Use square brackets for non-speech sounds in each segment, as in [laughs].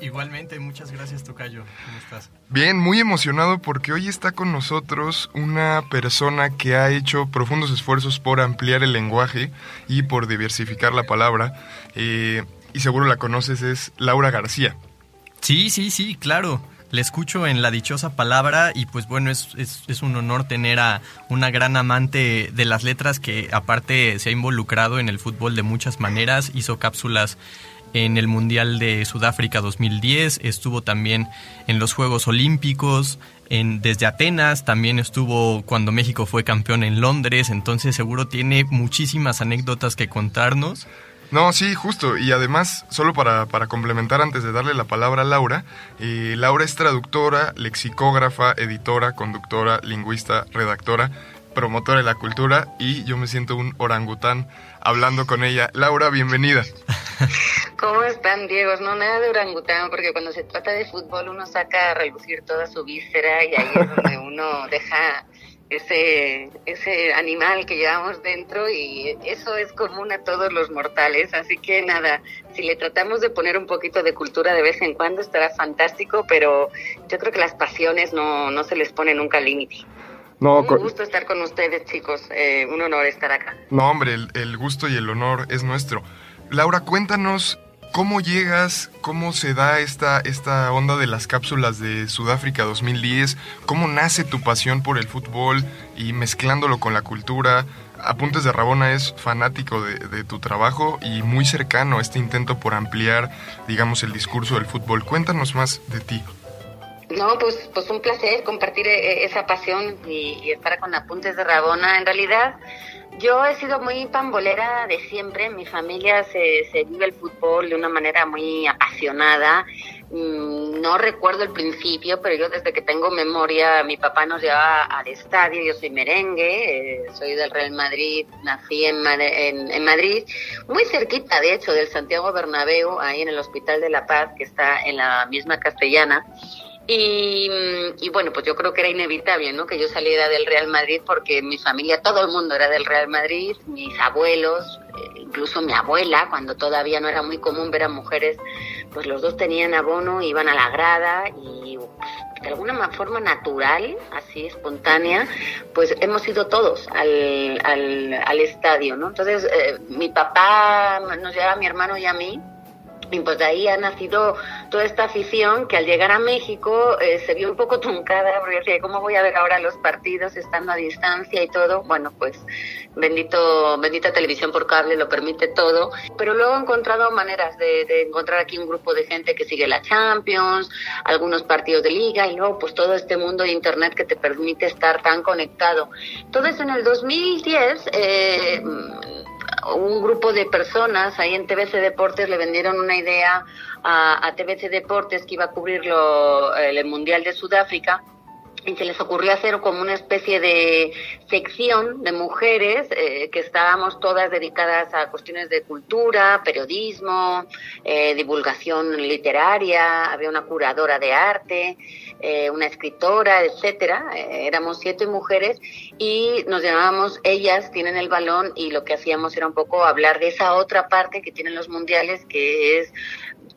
Igualmente, muchas gracias Tocayo. ¿Cómo estás? Bien, muy emocionado porque hoy está con nosotros una persona que ha hecho profundos esfuerzos por ampliar el lenguaje y por diversificar la palabra. Eh, y seguro la conoces, es Laura García. Sí, sí, sí, claro. Le escucho en la dichosa palabra y pues bueno, es, es, es, un honor tener a una gran amante de las letras que aparte se ha involucrado en el fútbol de muchas maneras, hizo cápsulas en el Mundial de Sudáfrica 2010, estuvo también en los Juegos Olímpicos, en, desde Atenas, también estuvo cuando México fue campeón en Londres, entonces seguro tiene muchísimas anécdotas que contarnos. No, sí, justo. Y además, solo para, para, complementar antes de darle la palabra a Laura, eh, Laura es traductora, lexicógrafa, editora, conductora, lingüista, redactora, promotora de la cultura y yo me siento un orangután hablando con ella. Laura, bienvenida. [laughs] ¿Cómo están, Diego? No, nada de orangután, porque cuando se trata de fútbol uno saca a relucir toda su víscera y ahí es donde [laughs] uno deja ese, ese animal que llevamos dentro y eso es común a todos los mortales. Así que nada, si le tratamos de poner un poquito de cultura de vez en cuando estará fantástico, pero yo creo que las pasiones no, no se les pone nunca límite. No, un gusto estar con ustedes, chicos. Eh, un honor estar acá. No, hombre, el, el gusto y el honor es nuestro. Laura, cuéntanos ¿Cómo llegas? ¿Cómo se da esta, esta onda de las cápsulas de Sudáfrica 2010? ¿Cómo nace tu pasión por el fútbol y mezclándolo con la cultura? Apuntes de Rabona es fanático de, tu trabajo y muy cercano a este intento por ampliar, digamos, el discurso del fútbol. Cuéntanos más de ti. No, pues, pues un placer compartir esa pasión y estar con Apuntes de Rabona. En realidad, yo he sido muy pambolera de siempre. En mi familia se, se vive el fútbol de una manera muy apasionada. No recuerdo el principio, pero yo desde que tengo memoria, mi papá nos llevaba al estadio. Yo soy merengue, eh, soy del Real Madrid, nací en, en, en, Madrid, muy cerquita, de hecho, del Santiago Bernabéu, ahí en el Hospital de la Paz, que está en la misma castellana. Y, y, bueno, pues yo creo que era inevitable, ¿no? Que yo saliera del Real Madrid porque mi familia, todo el mundo era del Real Madrid, mis abuelos, eh, incluso mi abuela, cuando todavía no era muy común ver a mujeres, pues los dos tenían abono, iban a la grada y pues, de alguna forma natural, así espontánea, pues hemos ido todos al, al, al estadio, ¿no? Entonces, eh, mi papá nos lleva a mi hermano y a mí y pues de ahí ha nacido toda esta afición que al llegar a México eh, se vio un poco [laughs] truncada, porque decía, ¿cómo voy a ver ahora los partidos estando a distancia y todo? Bueno, pues bendito, bendita televisión por cable lo permite todo. Pero luego he encontrado maneras de, encontrar aquí un grupo de gente que sigue la Champions, algunos partidos de liga y luego pues todo este mundo de Internet que te permite estar tan conectado. Entonces en el 2010... Eh, un grupo de personas ahí en TBC Deportes le vendieron una idea a, a TBC Deportes que iba a cubrir lo, el Mundial de Sudáfrica se les ocurrió hacer como una especie de sección de mujeres eh, que estábamos todas dedicadas a cuestiones de cultura, periodismo, eh, divulgación literaria, había una curadora de arte, eh, una escritora, etcétera. Eh, éramos siete mujeres y nos llamábamos Ellas tienen el balón y lo que hacíamos era un poco hablar de esa otra parte que tienen los mundiales que es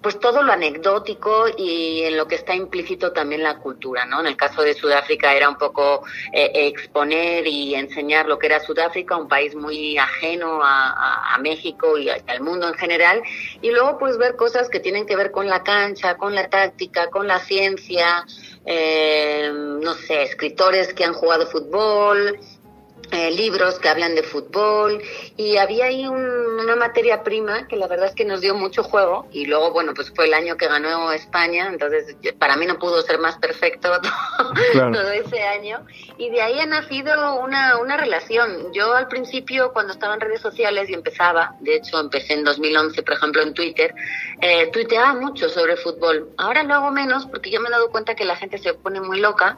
pues todo lo anecdótico y en lo que está implícito también la cultura, ¿no? En el caso de Sudáfrica era un poco eh, exponer y enseñar lo que era Sudáfrica, un país muy ajeno a, a, a México y al mundo en general, y luego pues ver cosas que tienen que ver con la cancha, con la táctica, con la ciencia, eh, no sé, escritores que han jugado fútbol, eh, libros que hablan de fútbol y había ahí una materia prima que la verdad es que nos dio mucho juego y luego bueno pues fue el año que ganó España entonces para mí no pudo ser más perfecto [laughs] todo ese año y de ahí ha nacido una, una relación. Yo al principio cuando estaba en redes sociales y empezaba de hecho empecé en 2011 por ejemplo en Twitter eh, tuiteaba mucho sobre fútbol. Ahora lo hago menos porque yo me he dado cuenta que la gente se pone muy loca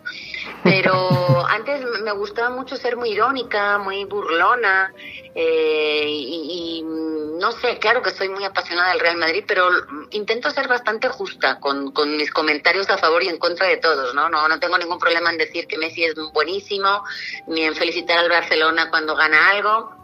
pero [laughs] antes me gustaba mucho ser muy irónica muy burlona eh, y, no sé, claro que soy muy apasionada del Real Madrid, pero intento ser bastante justa con, mis comentarios a favor y en contra de todos, ¿no? ¿no? No tengo ningún problema en decir que Messi es buenísimo, ni en felicitar al Barcelona cuando gana algo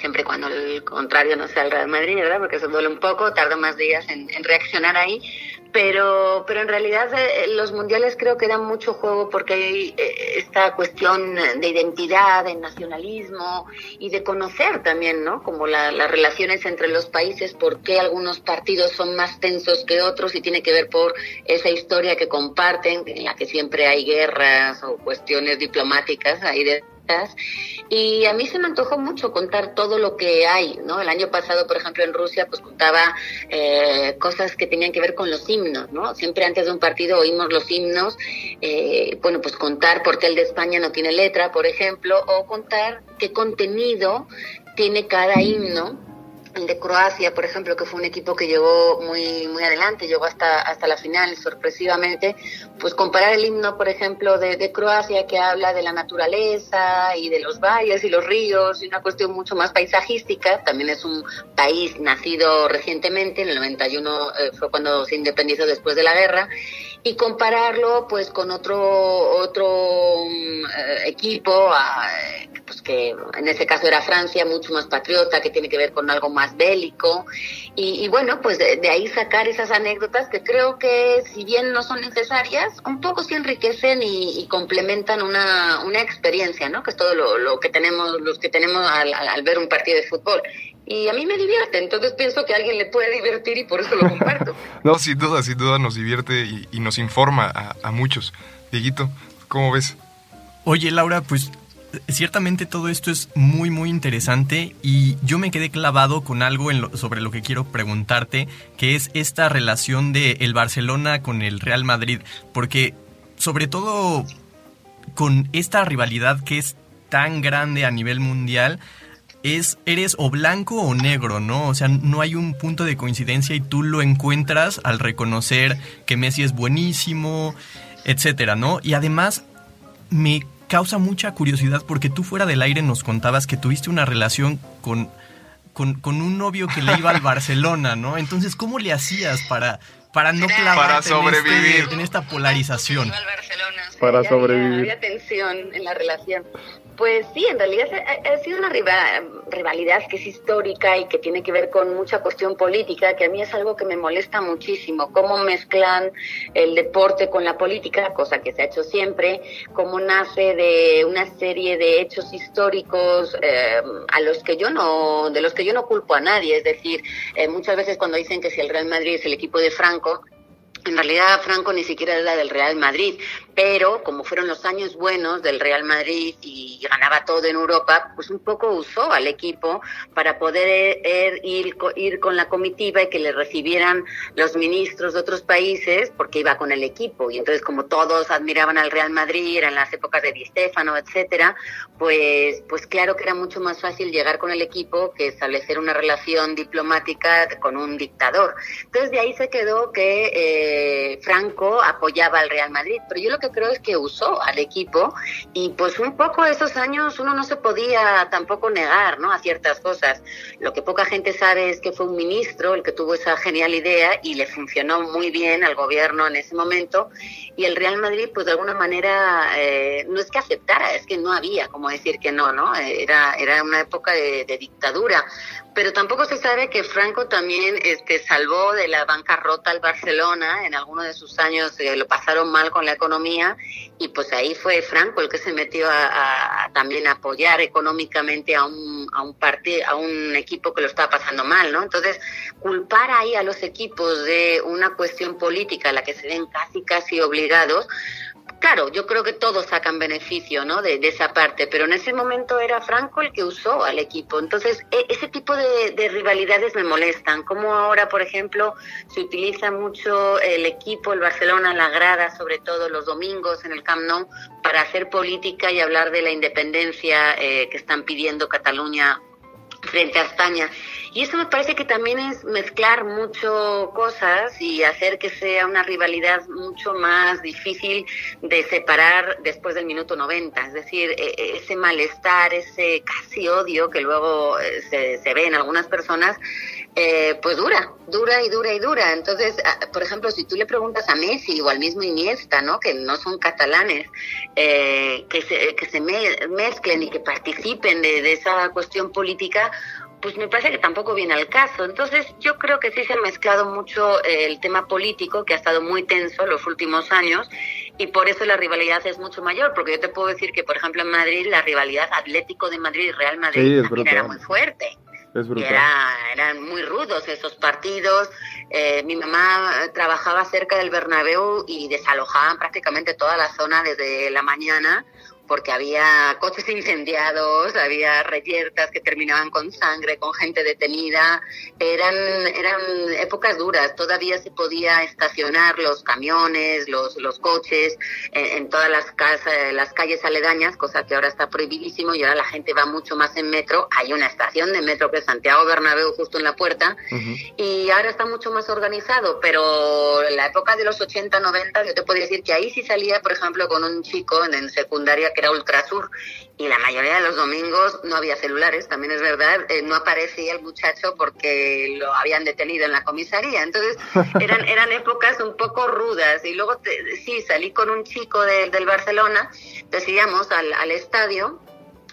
siempre cuando el contrario no sea el Real Madrid, ¿verdad? Porque eso duele un poco, tardo más días en reaccionar ahí, pero, pero en realidad eh, los mundiales creo que dan mucho juego porque hay eh, esta cuestión de identidad, de nacionalismo y de conocer también, ¿no? Como las relaciones entre los países, por qué algunos partidos son más tensos que otros y tiene que ver por esa historia que comparten, en la que siempre hay guerras o cuestiones diplomáticas ahí de y a mí se me antojó mucho contar todo lo que hay, ¿no? El año pasado, por ejemplo, en Rusia, pues contaba eh, cosas que tenían que ver con los himnos, ¿no? Siempre antes de un partido oímos los himnos, eh, bueno, pues contar por qué el de España no tiene letra, por ejemplo, o contar qué contenido tiene cada himno de Croacia, por ejemplo, que fue un equipo que llegó muy muy adelante, llegó hasta hasta la final sorpresivamente, pues comparar el himno, por ejemplo, de, de, Croacia que habla de la naturaleza y de los valles y los ríos y una cuestión mucho más paisajística, también es un país nacido recientemente, en el 91 eh, fue cuando se independizó después de la guerra y compararlo pues con otro otro eh, equipo pues que en este caso era Francia mucho más patriota que tiene que ver con algo más bélico. Y, bueno pues de, ahí sacar esas anécdotas que creo que si bien no son necesarias un poco sí enriquecen y, complementan una, una experiencia no que es todo lo, que tenemos los que tenemos al ver un partido de fútbol y a mí me divierte, entonces pienso que a alguien le puede divertir y por eso lo [laughs] comparto. no, sin duda, sin duda nos divierte y, nos informa a, muchos. Dieguito, ¿cómo ves? Oye, Laura, pues ciertamente todo esto es muy, muy interesante y yo me quedé clavado con algo en sobre lo que quiero preguntarte, que es esta relación de el Barcelona con el Real Madrid, porque sobre todo con esta rivalidad que es tan grande a nivel mundial, es eres o blanco o negro, ¿no? O sea, no hay un punto de coincidencia y tú lo encuentras al reconocer que Messi es buenísimo, etcétera, ¿no? Y además me causa mucha curiosidad porque tú fuera del aire nos contabas que tuviste una relación con, con, un novio que le iba al [laughs] Barcelona, ¿no? Entonces, ¿cómo le hacías para, para no clavarte para sobrevivir. En, este, esta polarización? para sobrevivir. Había tensión en la relación. Pues sí, en realidad ha, sido una rivalidad que es histórica y que tiene que ver con mucha cuestión política, que a mí es algo que me molesta muchísimo, cómo mezclan el deporte con la política, cosa que se ha hecho siempre, cómo nace de una serie de hechos históricos eh, a los que yo no, de los que yo no culpo a nadie, es decir, eh, muchas veces cuando dicen que si el Real Madrid es el equipo de Franco, en realidad Franco ni siquiera era del Real Madrid, pero como fueron los años buenos del Real Madrid y ganaba todo en Europa, pues un poco usó al equipo para poder er, ir, con la comitiva y que le recibieran los ministros de otros países porque iba con el equipo. Y entonces como todos admiraban al Real Madrid, eran las épocas de Di Stefano, etcétera, pues, pues claro que era mucho más fácil llegar con el equipo que establecer una relación diplomática con un dictador. Entonces de ahí se quedó que eh, Franco apoyaba al Real Madrid, pero yo lo que creo es que usó al equipo y pues un poco esos años uno no se podía tampoco negar, ¿no? A ciertas cosas. Lo que poca gente sabe es que fue un ministro el que tuvo esa genial idea y le funcionó muy bien al gobierno en ese momento y el Real Madrid pues de alguna manera eh, no es que aceptara, es que no había como decir que no, ¿no? Era, era una época de, de dictadura pero tampoco se sabe que Franco también este, salvó de la bancarrota al Barcelona. En algunos de sus años eh, lo pasaron mal con la economía y pues ahí fue Franco el que se metió a, también apoyar económicamente a un, a un partido, a un equipo que lo estaba pasando mal, ¿no? Entonces, culpar ahí a los equipos de una cuestión política a la que se ven casi, casi obligados, claro, yo creo que todos sacan beneficio ¿no? de, esa parte, pero en ese momento era Franco el que usó al equipo. Entonces, e, ese tipo de, de, rivalidades me molestan. Como ahora, por ejemplo, se utiliza mucho el equipo, el Barcelona, la grada, sobre todo los domingos en el Camp Nou, para hacer política y hablar de la independencia eh, que están pidiendo Cataluña frente a España. Y eso me parece que también es mezclar mucho cosas y hacer que sea una rivalidad mucho más difícil de separar después del minuto 90. Es decir, e, e, ese malestar, ese casi odio que luego eh, se, se ve en algunas personas, eh, pues dura, dura y dura y dura. Entonces, por ejemplo, si tú le preguntas a Messi o al mismo Iniesta, ¿no? que no son catalanes, eh, que se, que se mezclen y que participen de, de esa cuestión política, pues me parece que tampoco viene al caso. Entonces yo creo que sí se ha mezclado mucho eh, el tema político, que ha estado muy tenso los últimos años, y por eso la rivalidad es mucho mayor, porque yo te puedo decir que, por ejemplo, en Madrid la rivalidad Atlético de Madrid y Real Madrid era muy fuerte. Era, eran muy rudos esos partidos. Eh, mi mamá trabajaba cerca del Bernabéu y desalojaban prácticamente toda la zona desde la mañana porque había coches incendiados, había reyertas que terminaban con sangre, con gente detenida. Eran, eran épocas duras. Todavía se podía estacionar los camiones, los, los coches en, todas las, casas, las calles aledañas, cosa que ahora está prohibidísimo y ahora la gente va mucho más en metro. Hay una estación de metro que es Santiago Bernabéu justo en la puerta y ahora está mucho más organizado, pero en la época de los 80, 90 yo te podría decir que ahí sí salía, por ejemplo, con un chico en secundaria que era Ultrasur y la mayoría de los domingos no había celulares, también es verdad, eh, no aparecía el muchacho porque lo habían detenido en la comisaría. Entonces [laughs] eran, eran épocas un poco rudas y luego sí, salí con un chico del Barcelona, decíamos al, al estadio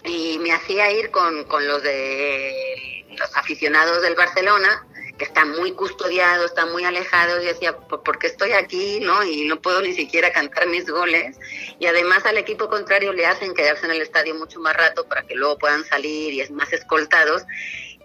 y me hacía ir con, con los de los aficionados del Barcelona que están muy custodiados, están muy alejados, y decía, ¿por qué estoy aquí? ¿no? Y no puedo ni siquiera cantar mis goles. Y además al equipo contrario le hacen quedarse en el estadio mucho más rato para que luego puedan salir y es más escoltados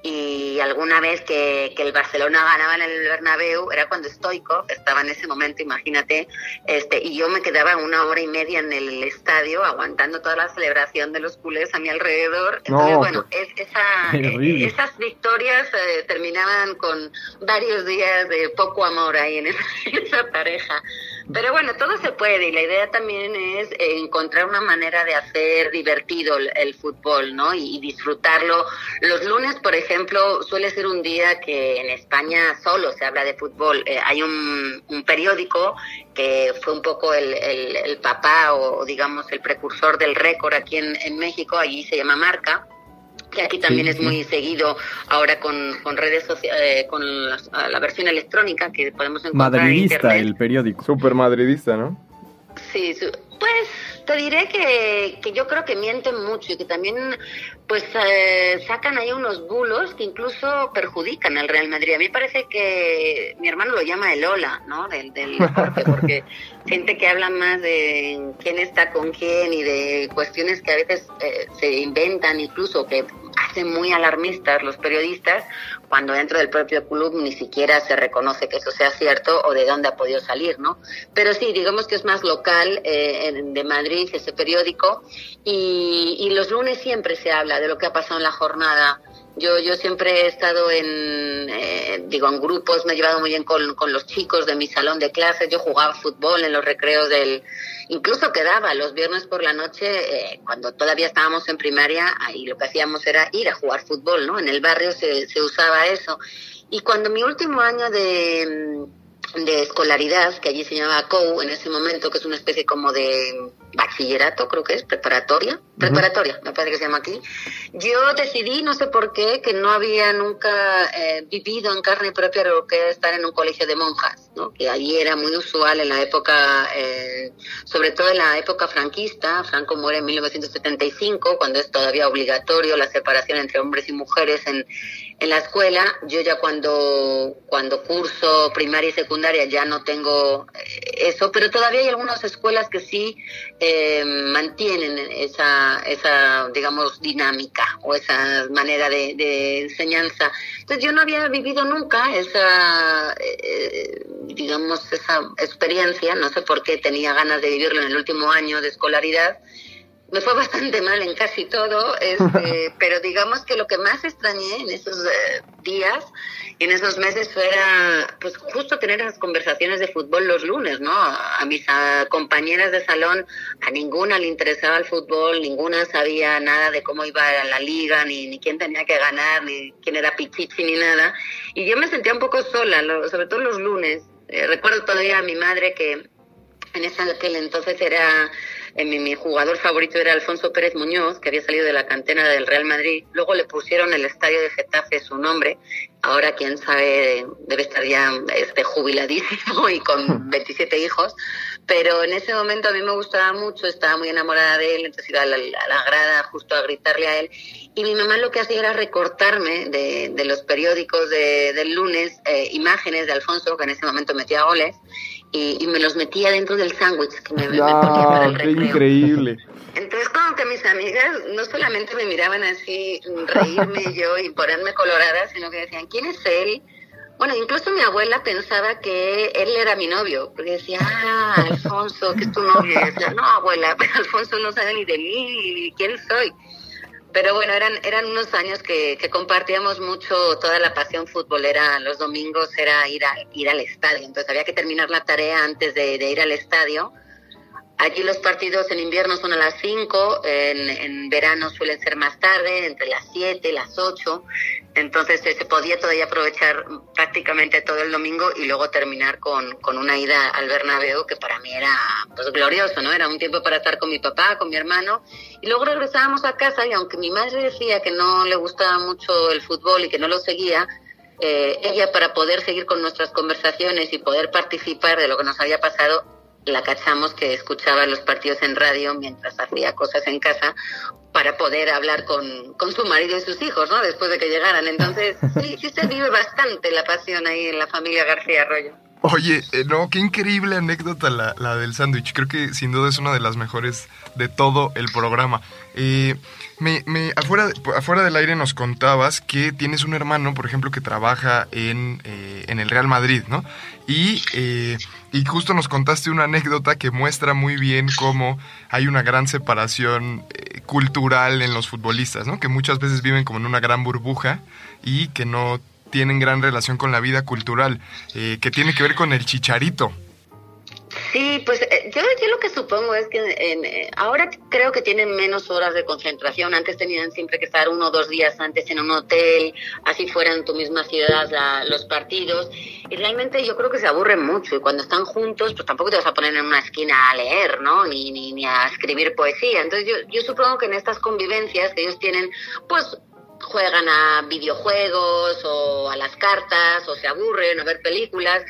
y alguna vez que, que, el Barcelona ganaba en el Bernabéu era cuando Stoico estaba en ese momento, imagínate, este y yo me quedaba una hora y media en el estadio aguantando toda la celebración de los culés a mi alrededor. Entonces, bueno, es, esa, [laughs] eh, esas victorias eh, terminaban con varios días de poco amor ahí en esa [laughs] pareja. Pero bueno, todo se puede y la idea también es encontrar una manera de hacer divertido el, fútbol, ¿no? Y, disfrutarlo. Los lunes, por ejemplo, suele ser un día que en España solo se habla de fútbol. Eh, hay un, periódico que fue un poco el, el, papá o, digamos el precursor del récord aquí en México, allí se llama Marca que aquí también es muy seguido ahora con, con redes sociales, eh, con la, versión electrónica que podemos encontrar Madridista el periódico. Súper madridista, ¿no? Sí, pues te diré que, que, yo creo que mienten mucho y que también pues eh, sacan ahí unos bulos que incluso perjudican al Real Madrid. A mí parece que mi hermano lo llama el Ola, ¿no? Del, del porque [laughs] gente que habla más de quién está con quién y de cuestiones que a veces eh, se inventan incluso que hacen muy alarmistas los periodistas cuando dentro del propio club ni siquiera se reconoce que eso sea cierto o de dónde ha podido salir, ¿no? Pero sí, digamos que es más local eh, de Madrid ese periódico y, y los lunes siempre se habla de lo que ha pasado en la jornada yo, yo siempre he estado en, eh, digo, en grupos, me he llevado muy bien con, con, los chicos de mi salón de clases, yo jugaba fútbol en los recreos del, incluso quedaba los viernes por la noche, eh, cuando todavía estábamos en primaria, ahí lo que hacíamos era ir a jugar fútbol, ¿no? En el barrio se, se usaba eso. Y cuando mi último año de, de escolaridad, que allí se llamaba COU en ese momento, que es una especie como de bachillerato, creo que es, preparatoria, preparatoria, me parece que se llama aquí. Yo decidí, no sé por qué, que no había nunca eh, vivido en carne propia lo que estar en un colegio de monjas, ¿no? que allí era muy usual en la época, eh, sobre todo en la época franquista, Franco muere en 1975, cuando es todavía obligatorio la separación entre hombres y mujeres en, en la escuela. Yo ya cuando, cuando curso primaria y secundaria ya no tengo eh, eso, pero todavía hay algunas escuelas que sí eh, mantienen esa, esa, digamos, dinámica o esa manera de, de enseñanza. Entonces yo no había vivido nunca esa, eh, digamos, esa experiencia, no sé por qué tenía ganas de vivirlo en el último año de escolaridad me fue [laughs] bastante mal en casi todo, este, [laughs] pero digamos que lo que más extrañé en esos eh, días y en esos meses era pues justo tener esas conversaciones de fútbol los lunes, ¿no? A, mis compañeras de salón, a ninguna le interesaba el fútbol, ninguna sabía nada de cómo iba a la liga, ni, ni quién tenía que ganar, ni quién era Pichichi, ni nada. Y yo me sentía un poco sola, sobre todo los lunes. Eh, recuerdo todavía a mi madre que en ese aquel entonces era mi, jugador favorito era Alfonso Pérez Muñoz, que había salido de la cantera del Real Madrid. Luego le pusieron el estadio de Getafe su nombre. Ahora, quién sabe, debe estar ya este, jubiladísimo y con [laughs] 27 hijos. Pero en ese momento a mí me gustaba mucho, estaba muy enamorada de él, entonces iba a la, grada justo a gritarle a él. Y mi mamá lo que hacía era recortarme de, los periódicos del lunes eh, imágenes de Alfonso, que en ese momento metía goles y, me los metía dentro del sándwich que me, me, ponía para el recreo. increíble! Entonces como que mis amigas no solamente me miraban así, reírme yo y ponerme colorada, sino que decían, ¿quién es él? Bueno, incluso mi abuela pensaba que él era mi novio, porque decía, ah, Alfonso, que es tu novio. Y decía, no, abuela, pero Alfonso no sabe ni de mí, ni quién soy. Pero bueno, eran, eran unos años que, que, compartíamos mucho toda la pasión futbolera. Los domingos era ir, a, ir al estadio. Entonces había que terminar la tarea antes de, de ir al estadio Allí los partidos en invierno son a las 5, en, verano suelen ser más tarde, entre las 7, las 8. Entonces se podía todavía aprovechar prácticamente todo el domingo y luego terminar con, con una ida al Bernabéu que para mí era pues glorioso, ¿no? Era un tiempo para estar con mi papá, con mi hermano y luego regresábamos a casa y aunque mi madre decía que no le gustaba mucho el fútbol y que no lo seguía, eh, ella para poder seguir con nuestras conversaciones y poder participar de lo que nos había pasado la cachamos que escuchaba los partidos en radio mientras hacía cosas en casa para poder hablar con, con su marido y sus hijos, ¿no? Después de que llegaran. Entonces, [laughs] sí, sí se vive bastante la pasión ahí en la familia García Arroyo. Oye, eh, no, qué increíble anécdota la, la del sándwich. Creo que sin duda es una de las mejores de todo el programa. Eh, me, me, afuera, afuera del aire nos contabas que tienes un hermano, por ejemplo, que trabaja en, eh, en el Real Madrid, ¿no? Y, eh, y justo nos contaste una anécdota que muestra muy bien cómo hay una gran separación eh, cultural en los futbolistas, ¿no? Que muchas veces viven como en una gran burbuja y que no tienen gran relación con la vida cultural, que tiene que ver con el chicharito. Sí, pues eh, yo, yo, lo que supongo es que eh, ahora creo que tienen menos horas de concentración. Antes tenían siempre que estar uno o dos días antes en un hotel, así fuera en tu misma ciudad los partidos. Y realmente yo creo que se aburren mucho. Y cuando están juntos, pues tampoco te vas a poner en una esquina a leer, ¿no? Ni, ni, ni a escribir poesía. Entonces yo, yo supongo que en estas convivencias que ellos tienen, pues juegan a videojuegos o a las cartas o se aburren a ver películas.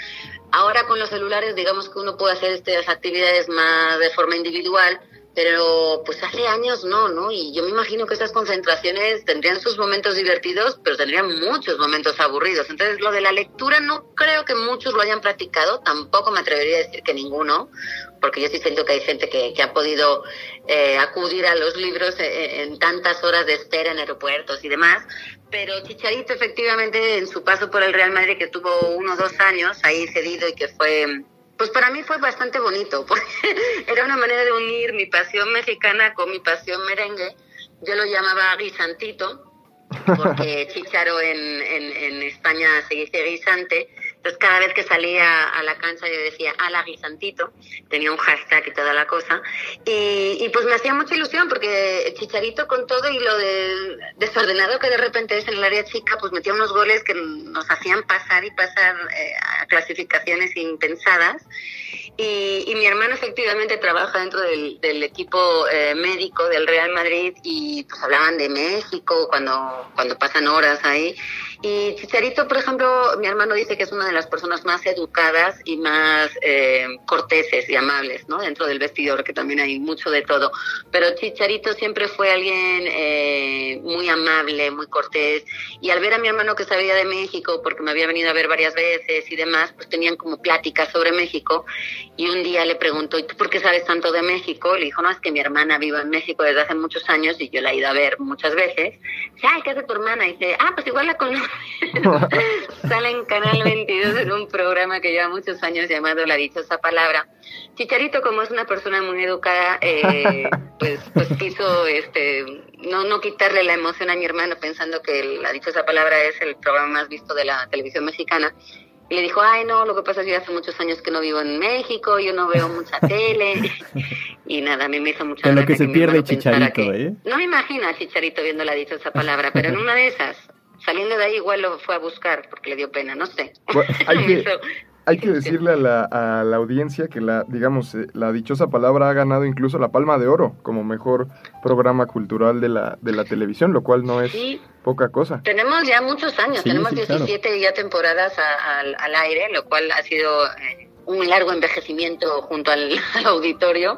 Ahora con los celulares, digamos que uno puede hacer estas actividades más de forma individual, pero pues hace años no, ¿no? Y yo me imagino que estas concentraciones tendrían sus momentos divertidos, pero tendrían muchos momentos aburridos. Entonces, lo de la lectura no creo que muchos lo hayan practicado, tampoco me atrevería a decir que ninguno, porque yo sí siento que hay gente que, que ha podido eh, acudir a los libros eh, en, tantas horas de espera en aeropuertos y demás, pero Chicharito efectivamente en su paso por el Real Madrid, que tuvo uno o dos años ahí cedido y que fue, pues para mí fue bastante bonito, [laughs] porque era una manera de unir mi pasión mexicana con mi pasión merengue. Yo lo llamaba guisantito, porque [laughs] Chicharo en, en, en España se dice guisante, entonces cada vez que salía a la cancha yo decía, ala guisantito, tenía un hashtag y toda la cosa. Y, y, pues me hacía mucha ilusión porque Chicharito con todo y lo de desordenado que de repente es en el área chica, pues metía unos goles que nos hacían pasar y pasar eh, a clasificaciones impensadas. Y, y, mi hermano efectivamente trabaja dentro del, del equipo eh, médico del Real Madrid y pues hablaban de México cuando, cuando pasan horas ahí Y Chicharito, por ejemplo, mi hermano dice que es una de las personas más educadas y más eh, corteses y amables, ¿no? Dentro del vestidor, que también hay mucho de todo. Pero Chicharito siempre fue alguien eh, muy amable, muy cortés. Y al ver a mi hermano que sabía de México, porque me había venido a ver varias veces y demás, pues tenían como pláticas sobre México. Y un día le preguntó, ¿y tú por qué sabes tanto de México? Le dijo, no, es que mi hermana vive en México desde hace muchos años y yo la he ido a ver muchas veces. Dice, ¿qué hace tu hermana? Dice, ah, pues igual la conozco. [laughs] Sale en Canal 22 en un programa que lleva muchos años llamado La Dichosa Palabra. Chicharito, como es una persona muy educada, eh, [laughs] pues, pues quiso este, no, no quitarle la emoción a mi hermano pensando que La Dichosa Palabra es el programa más visto de la televisión mexicana. Y le dijo, ay, no, lo que pasa es que hace muchos años que no vivo en México, yo no veo mucha [laughs] tele. y nada, a mí me hizo mucha En lo que se pierde Chicharito, que- ¿eh? No me imagino a Chicharito viéndola dicho esa palabra, pero en una de esas, saliendo de ahí igual lo fue a buscar porque le dio pena, no sé. Bueno, [laughs] hay que- Hay que decirle a la, a la audiencia que la, digamos, eh, la dichosa palabra ha ganado incluso la Palma de Oro como mejor programa cultural de la, de la televisión, lo cual no es Sí, poca cosa. Tenemos ya muchos años, Sí, tenemos sí, claro. 17 ya temporadas a- al, al aire, lo cual ha sido eh, un largo envejecimiento junto al, [laughs] al auditorio.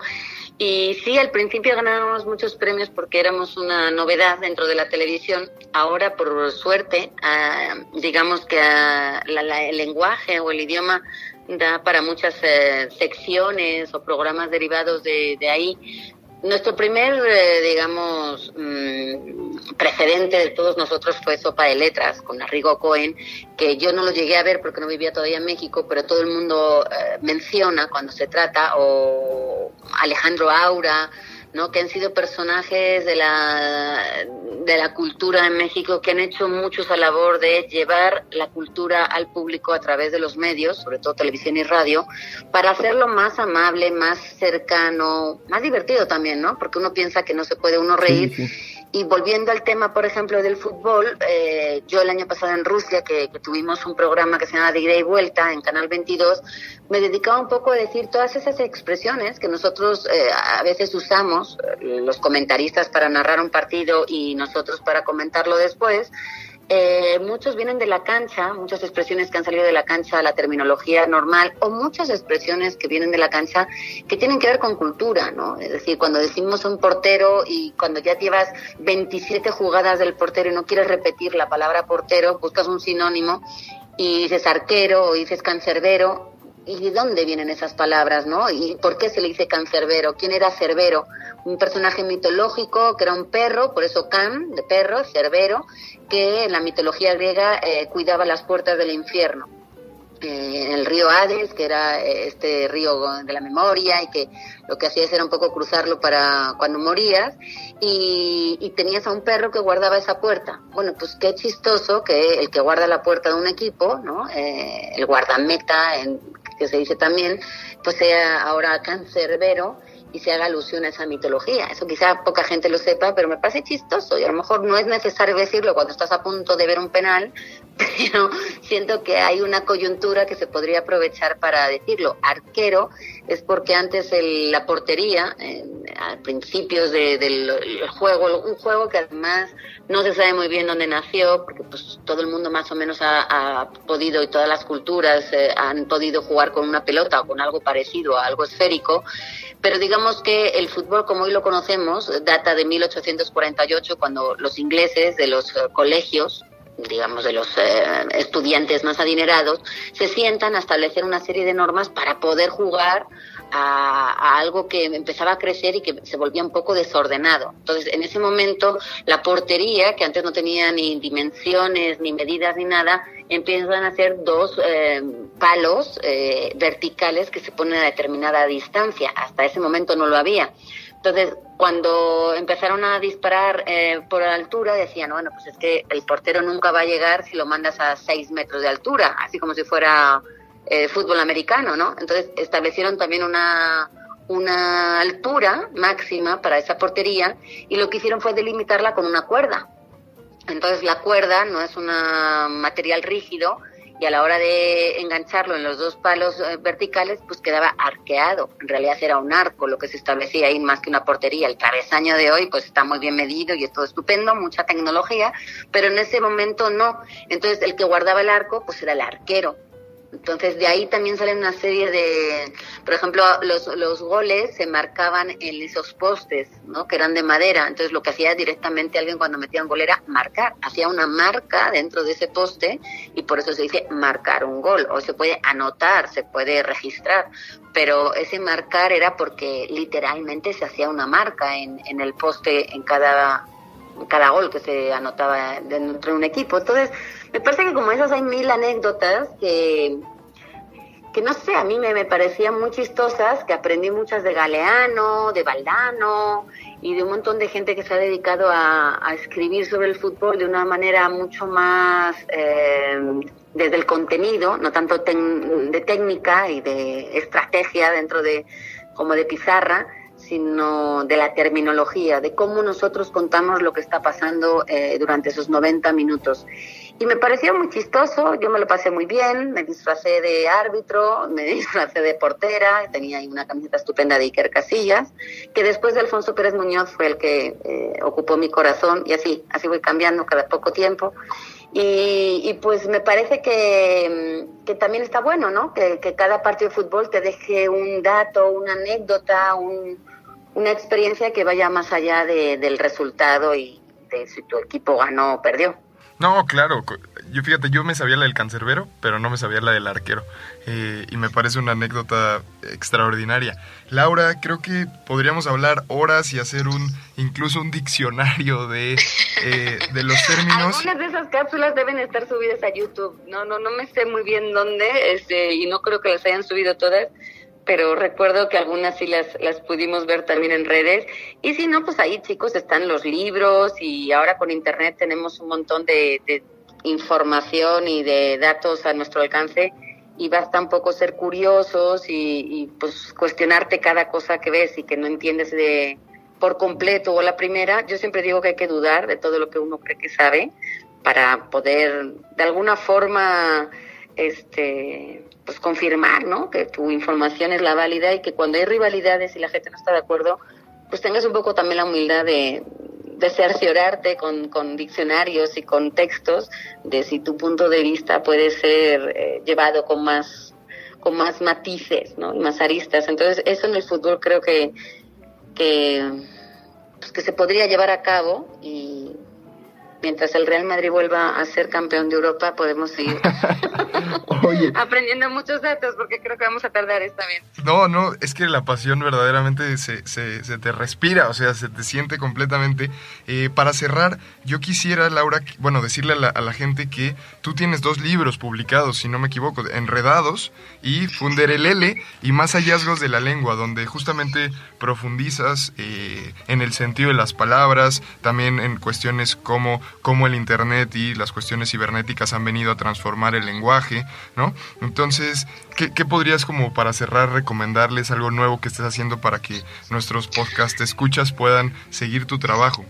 Y sí, al principio ganábamos muchos premios porque éramos una novedad dentro de la televisión. Ahora, por suerte, ah, digamos que ah, la- la- el lenguaje o el idioma da para muchas eh, secciones o programas derivados de, de ahí. Nuestro primer, eh, digamos, mm, precedente de todos nosotros fue Sopa de Letras con Arrigo Cohen, que yo no lo llegué a ver porque no vivía todavía en México, pero todo el mundo eh, menciona cuando se trata, o Alejandro Aura, ¿no? que han sido personajes de la, de la cultura en México que han hecho mucho esa labor de llevar la cultura al público a través de los medios, sobre todo televisión y radio, para hacerlo más amable, más cercano, más divertido también, ¿no? Porque uno piensa que no se puede uno reír. Y volviendo al tema, por ejemplo, del fútbol, eh, yo el año pasado en Rusia, que, que tuvimos un programa que se llama De Ida y Vuelta en Canal 22, me dedicaba un poco a decir todas esas expresiones que nosotros eh, a veces usamos, eh, los comentaristas para narrar un partido y nosotros para comentarlo después. Eh, muchos vienen de la cancha, muchas expresiones que han salido de la cancha, la terminología normal, o muchas expresiones que vienen de la cancha que tienen que ver con cultura, ¿no? Es decir, cuando decimos un portero y cuando ya llevas 27 jugadas del portero y no quieres repetir la palabra portero, buscas un sinónimo y dices arquero o dices cancerbero. ¿Y de dónde vienen esas palabras, no? ¿Y por qué se le dice cancerbero? ¿Quién era Cerbero? Un personaje mitológico que era un perro, por eso can, de perro, Cerbero, que en la mitología griega eh, cuidaba las puertas del infierno. Eh, el río Hades, que era eh, este río de la memoria y que lo que hacías era un poco cruzarlo para cuando morías y, y tenías a un perro que guardaba esa puerta. Bueno, pues qué chistoso que el que guarda la puerta de un equipo, ¿no? Eh, el guardameta, en, que se dice también, pues sea ahora cancerbero y se haga alusión a esa mitología. Eso quizá poca gente lo sepa, pero me parece chistoso y a lo mejor no es necesario decirlo cuando estás a punto de ver un penal, pero siento que hay una coyuntura que se podría aprovechar para decirlo. Arquero es porque antes el- la portería, en- a principios de- del el juego, un juego que además no se sabe muy bien dónde nació, porque pues todo el mundo más o menos ha, ha podido y todas las culturas eh, han podido jugar con una pelota o con algo parecido a algo esférico, pero digamos que el fútbol como hoy lo conocemos data de 1848 cuando los ingleses de los eh, colegios digamos, de los eh, estudiantes más adinerados, se sientan a establecer una serie de normas para poder jugar a, algo que empezaba a crecer y que se volvía un poco desordenado. Entonces, en ese momento, la portería, que antes no tenía ni dimensiones, ni medidas, ni nada, empiezan a hacer dos eh, palos eh, verticales que se ponen a determinada distancia. Hasta ese momento no lo había. Entonces, cuando empezaron a disparar eh, por altura, decían, bueno, pues es que el portero nunca va a llegar si lo mandas a seis metros de altura, así como si fuera eh, fútbol americano, ¿no? Entonces, establecieron también una, una altura máxima para esa portería y lo que hicieron fue delimitarla con una cuerda. Entonces, la cuerda no es un material rígido y a la hora de engancharlo en los dos palos eh, verticales, pues quedaba arqueado. En realidad era un arco lo que se establecía ahí más que una portería. El travesaño de hoy pues está muy bien medido y es todo estupendo, mucha tecnología, pero en ese momento no. Entonces el que guardaba el arco pues era el arquero entonces de ahí también salen una serie de, por ejemplo, los, los goles se marcaban en esos postes, ¿no? Que eran de madera. Entonces lo que hacía directamente alguien cuando metía un gol era marcar, hacía una marca dentro de ese poste y por eso se dice marcar un gol. O se puede anotar, se puede registrar, pero ese marcar era porque literalmente se hacía una marca en, en el poste en cada cada gol que se anotaba dentro de un equipo. Entonces, me parece que como esas hay mil anécdotas que, que no sé, a mí me, me parecían muy chistosas, que aprendí muchas de Galeano, de Valdano y de un montón de gente que se ha dedicado a, escribir sobre el fútbol de una manera mucho más eh, desde el contenido, no tanto de técnica y de estrategia dentro de como de pizarra, sino de la terminología, de cómo nosotros contamos lo que está pasando eh, durante esos 90 minutos. Y me pareció muy chistoso, yo me lo pasé muy bien, me disfracé de árbitro, [laughs] me disfracé de portera, tenía ahí una camiseta estupenda de Iker Casillas, que después de Alfonso Pérez Muñoz fue el que eh, ocupó mi corazón y así, así voy cambiando cada poco tiempo. Y, pues me parece que, que, también está bueno, ¿no? Que, que cada partido de fútbol te deje un dato, una anécdota, un, una experiencia que vaya más allá de, del resultado y de si tu equipo ganó o perdió. No, claro. Yo fíjate, yo me sabía la del cancerbero, pero no me sabía la del arquero. Eh, y me parece una anécdota extraordinaria. Laura, creo que podríamos hablar horas y hacer un incluso un diccionario de, eh, de los [laughs] términos. Algunas de esas cápsulas deben estar subidas a YouTube. No, no, no me sé muy bien dónde, este, y no creo que las hayan subido todas pero recuerdo que algunas sí las, las pudimos ver también en redes. Y si no, pues ahí chicos están los libros y ahora con internet tenemos un montón de, de información y de datos a nuestro alcance y basta un poco ser curiosos y, y, pues cuestionarte cada cosa que ves y que no entiendes de por completo o la primera. Yo siempre digo que hay que dudar de todo lo que uno cree que sabe para poder de alguna forma este pues confirmar, ¿no? Que tu información es la válida y que cuando hay rivalidades y la gente no está de acuerdo, pues tengas un poco también la humildad de, de cerciorarte con, con diccionarios y con textos de si tu punto de vista puede ser eh, llevado con más con más matices, ¿no? Más aristas. Entonces, eso en el fútbol creo que que, pues, que se podría llevar a cabo y, mientras el Real Madrid vuelva a ser campeón de Europa, podemos seguir [laughs] aprendiendo muchos datos, porque creo que vamos a tardar esta vez. No, no, es que la pasión verdaderamente se, se, se te respira, o sea, se te siente completamente. Eh, para cerrar, yo quisiera, Laura, bueno, decirle a la, a la, gente que tú tienes dos libros publicados, si no me equivoco, Enredados y Funderelele y Más hallazgos de la lengua, donde justamente profundizas eh, en el sentido de las palabras, también en cuestiones como cómo el Internet y las cuestiones cibernéticas han venido a transformar el lenguaje, ¿no? Entonces, ¿qué, podrías como para cerrar recomendarles algo nuevo que estés haciendo para que nuestros podcast escuchas puedan seguir tu trabajo?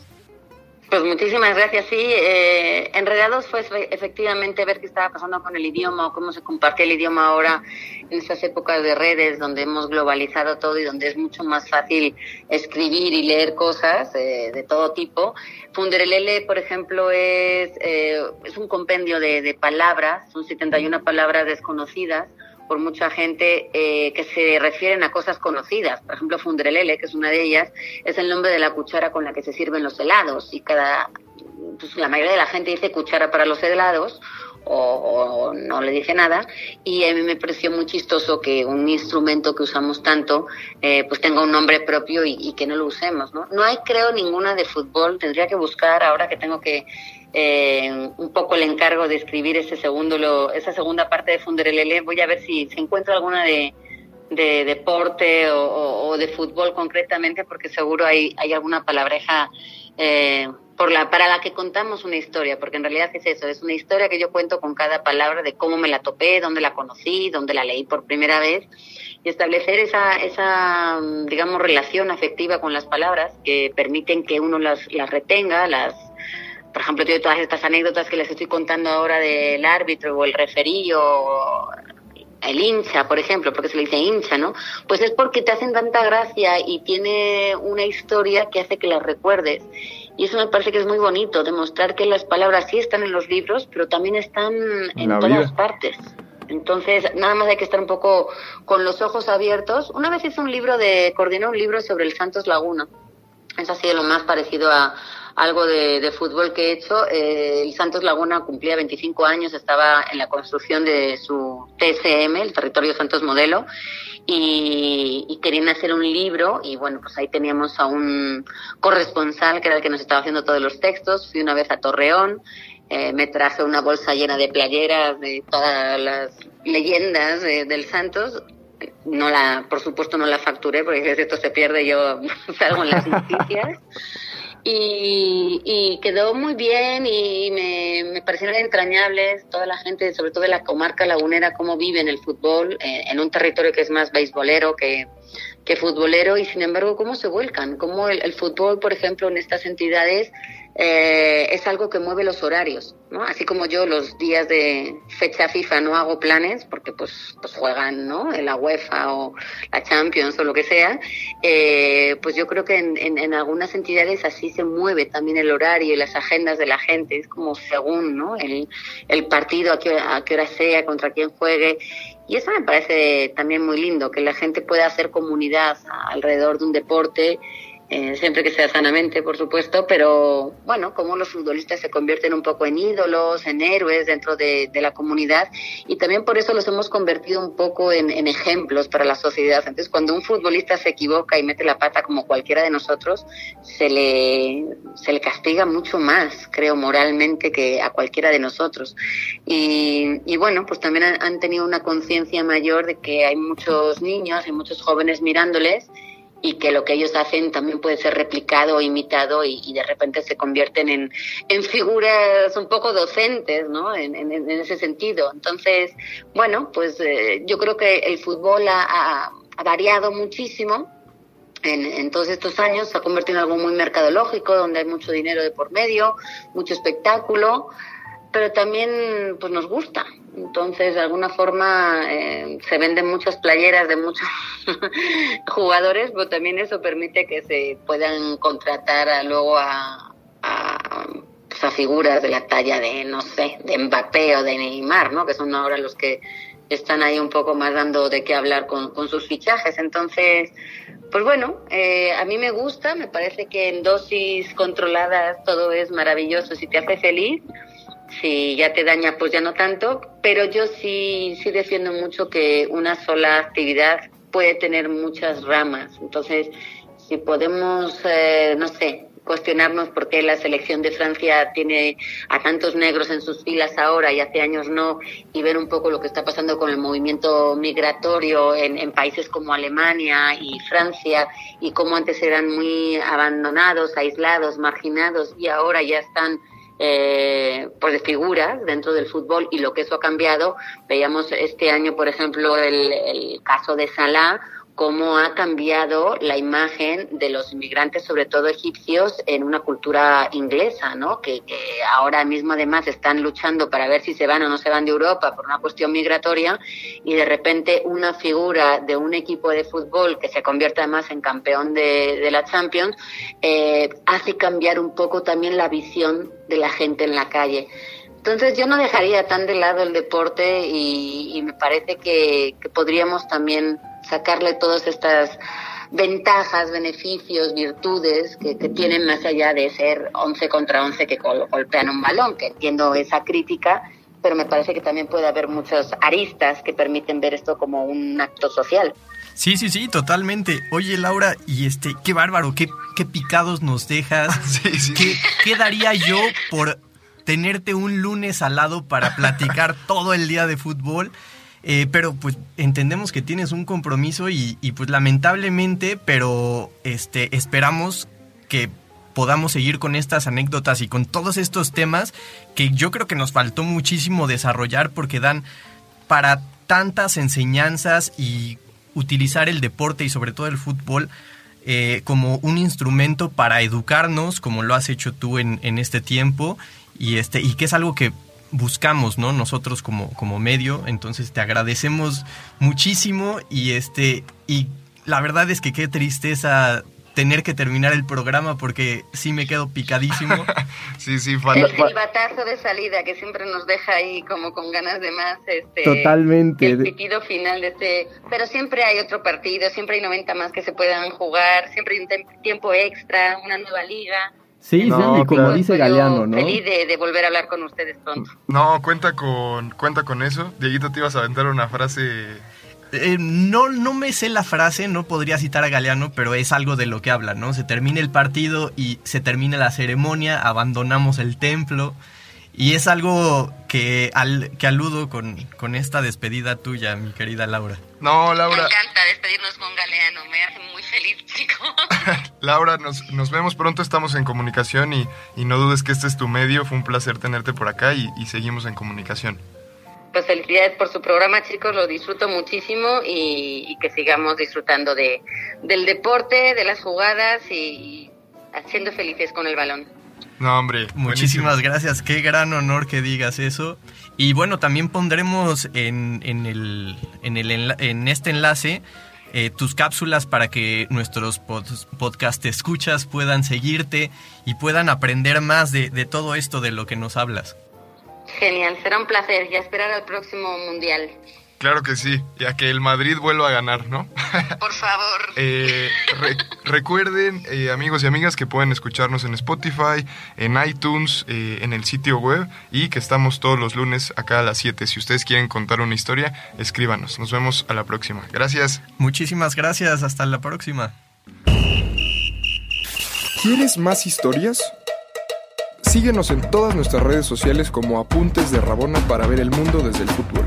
Pues muchísimas gracias. Sí, eh, Enredados fue efectivamente ver qué estaba pasando con el idioma o cómo se compartía el idioma ahora en estas épocas de redes donde hemos globalizado todo y donde es mucho más fácil escribir y leer cosas eh, de todo tipo. Funderelele, por ejemplo, es, eh, es un compendio de, de palabras, son 71 palabras desconocidas por mucha gente eh, que se refieren a cosas conocidas. Por ejemplo, Fundrelele, que es una de ellas, es el nombre de la cuchara con la que se sirven los helados. Y cada, pues la mayoría de la gente dice cuchara para los helados o, no le dice nada. Y a mí me pareció muy chistoso que un instrumento que usamos tanto eh, pues tenga un nombre propio y, y, que no lo usemos no no hay creo ninguna de fútbol. Tendría que buscar ahora que tengo que eh, un poco el encargo de escribir ese segundo lo, esa segunda parte de Funderelele voy a ver si se encuentra alguna de de deporte o, de fútbol concretamente porque seguro hay hay alguna palabreja eh, por la, para la que contamos una historia, porque en realidad es eso, es una historia que yo cuento con cada palabra de cómo me la topé, dónde la conocí, dónde la leí por primera vez, y establecer esa, esa digamos, relación afectiva con las palabras que permiten que uno las, las retenga, las, por ejemplo, todas estas anécdotas que les estoy contando ahora del árbitro o el referí o el hincha, por ejemplo, porque se le dice hincha, ¿no? Pues es porque te hacen tanta gracia y tiene una historia que hace que la recuerdes. Y eso me parece que es muy bonito, demostrar que las palabras sí están en los libros, pero también están en todas partes. Entonces, nada más hay que estar un poco con los ojos abiertos. Una vez hice un libro de, coordiné un libro sobre el Santos Laguna. Es así lo más parecido a, algo de, fútbol que he hecho. Eh, el Santos Laguna cumplía 25 años, estaba en la construcción de su TSM, el Territorio Santos Modelo, y, querían hacer un libro y bueno, pues ahí teníamos a un corresponsal que era el que nos estaba haciendo todos los textos. Fui una vez a Torreón, eh, me traje una bolsa llena de playeras de todas las leyendas del Santos no la, por supuesto no la facturé porque si esto se pierde yo [laughs] salgo en las noticias. Y, quedó muy bien y me, me, parecieron entrañables toda la gente, sobre todo de la comarca lagunera, cómo vive en el fútbol, eh, en un territorio que es más beisbolero que, que futbolero y sin embargo cómo se vuelcan, cómo el fútbol, por ejemplo, en estas entidades eh, es algo que mueve los horarios, ¿no? Así como yo los días de fecha FIFA no hago planes porque pues, pues juegan, ¿no? La UEFA o la Champions o lo que sea, eh, pues yo creo que en, algunas entidades así se mueve también el horario y las agendas de la gente, es como según, ¿no? El, partido, a qué hora sea, contra quién juegue. Y eso me parece también muy lindo, que la gente pueda hacer comunidad alrededor de un deporte eh, siempre que sea sanamente, por supuesto, pero bueno, como los futbolistas se convierten un poco en ídolos, en héroes dentro de, la comunidad y también por eso los hemos convertido un poco en, ejemplos para la sociedad. Entonces, cuando un futbolista se equivoca y mete la pata como cualquiera de nosotros, se le, se le castiga mucho más, creo, moralmente que a cualquiera de nosotros. Y, y bueno, pues también han, han tenido una conciencia mayor de que hay muchos niños y muchos jóvenes mirándoles y que lo que ellos hacen también puede ser replicado o imitado y, de repente se convierten en, en figuras un poco docentes, ¿no? En, en, ese sentido. Entonces, bueno, pues eh, yo creo que el fútbol ha, ha variado muchísimo. En, en, todos estos años se ha convertido en algo muy mercadológico, donde hay mucho dinero de por medio, mucho espectáculo, pero también pues nos gusta. Entonces, de alguna forma, eh, se venden muchas playeras de muchos [laughs] jugadores, pero también eso permite que se puedan contratar luego a, a, pues, a, figuras de la talla de, no sé, de Mbappé o de Neymar, ¿no? Que son ahora los que están ahí un poco más dando de qué hablar con, con sus fichajes. Entonces, pues bueno, eh, a mí me gusta, me parece que en dosis controladas todo es maravilloso si te hace feliz si ya te daña, pues ya no tanto, pero yo sí, sí defiendo mucho que una sola actividad puede tener muchas ramas. Entonces, si podemos, eh, no sé, cuestionarnos por qué la selección de Francia tiene a tantos negros en sus filas ahora y hace años no, y ver un poco lo que está pasando con el movimiento migratorio en, en países como Alemania y Francia, y cómo antes eran muy abandonados, aislados, marginados, y ahora ya están eh, pues de figuras dentro del fútbol y lo que eso ha cambiado. Veíamos este año, por ejemplo, el, el caso de Salah cómo ha cambiado la imagen de los inmigrantes, sobre todo egipcios, en una cultura inglesa, ¿no? Que, ahora mismo además están luchando para ver si se van o no se van de Europa por una cuestión migratoria y de repente una figura de un equipo de fútbol que se convierte además en campeón de, la Champions eh, hace cambiar un poco también la visión de la gente en la calle. Entonces yo no dejaría tan de lado el deporte y, me parece que podríamos también sacarle todas estas ventajas, beneficios, virtudes que, tienen más allá de ser 11 contra 11 que golpean un balón, que entiendo esa crítica, pero me parece que también puede haber muchas aristas que permiten ver esto como un acto social. Sí, sí, sí, totalmente. Oye, Laura, y este, qué bárbaro, qué, qué picados nos dejas. [laughs] ¿Qué, ¿Qué daría yo por tenerte un lunes al lado para platicar [laughs] todo el día de fútbol? Eh, pero pues entendemos que tienes un compromiso y, pues lamentablemente, pero este, esperamos que podamos seguir con estas anécdotas y con todos estos temas que yo creo que nos faltó muchísimo desarrollar porque dan para tantas enseñanzas y utilizar el deporte y sobre todo el fútbol eh, como un instrumento para educarnos, como lo has hecho tú en, en este tiempo, y, este, y que es algo que buscamos, ¿no? Nosotros como, como medio. Entonces te agradecemos muchísimo y este. Y la verdad es que qué tristeza tener que terminar el programa porque sí me quedo picadísimo. [laughs] sí, sí, El silbatazo de salida que siempre nos deja ahí como con ganas de más. Este, Totalmente. El pitido final de este. Pero siempre hay otro partido, siempre hay 90 más que se puedan jugar, siempre hay un tiempo extra, una nueva liga. Sí, No, sí, y como claro. dice Galeano, ¿no? Feliz de, de volver a hablar con ustedes pronto. No, cuenta con, cuenta con eso. Dieguito, te ibas a aventar una frase. Eh, no, no me sé la frase, no podría citar a Galeano, pero es algo de lo que habla, ¿no? Se termina el partido y se termina la ceremonia, abandonamos el templo. Y es algo que, al, que aludo con, con esta despedida tuya, mi querida Laura. No, Me Laura. encanta despedirnos con Galeano, me hace muy feliz, [laughs] chicos. [laughs] Laura, nos, nos vemos pronto, estamos en comunicación y, y no dudes que este es tu medio. Fue un placer tenerte por acá y, y seguimos en comunicación. Pues felicidades por su programa, chicos, lo disfruto muchísimo y, y que sigamos disfrutando de, del deporte, de las jugadas y, haciendo felices con el balón. No, hombre. Muchísimas buenísimo. gracias, qué gran honor que digas eso. Y bueno, también pondremos en, en, el, en, el enla- en este enlace eh, tus cápsulas para que nuestros pod- podcast escuchas puedan seguirte y puedan aprender más de, de todo esto de lo que nos hablas. Genial, será un placer y a esperar al próximo mundial. Claro que sí, ya que el Madrid vuelva a ganar, ¿no? [laughs] Por favor. Eh, re- recuerden, eh, amigos y amigas, que pueden escucharnos en Spotify, en iTunes, eh, en el sitio web y que estamos todos los lunes acá a las 7. Si ustedes quieren contar una historia, escríbanos. Nos vemos a la próxima. Gracias. Muchísimas gracias, hasta la próxima. ¿Quieres más historias? Síguenos en todas nuestras redes sociales como Apuntes de Rabona para ver el mundo desde el fútbol.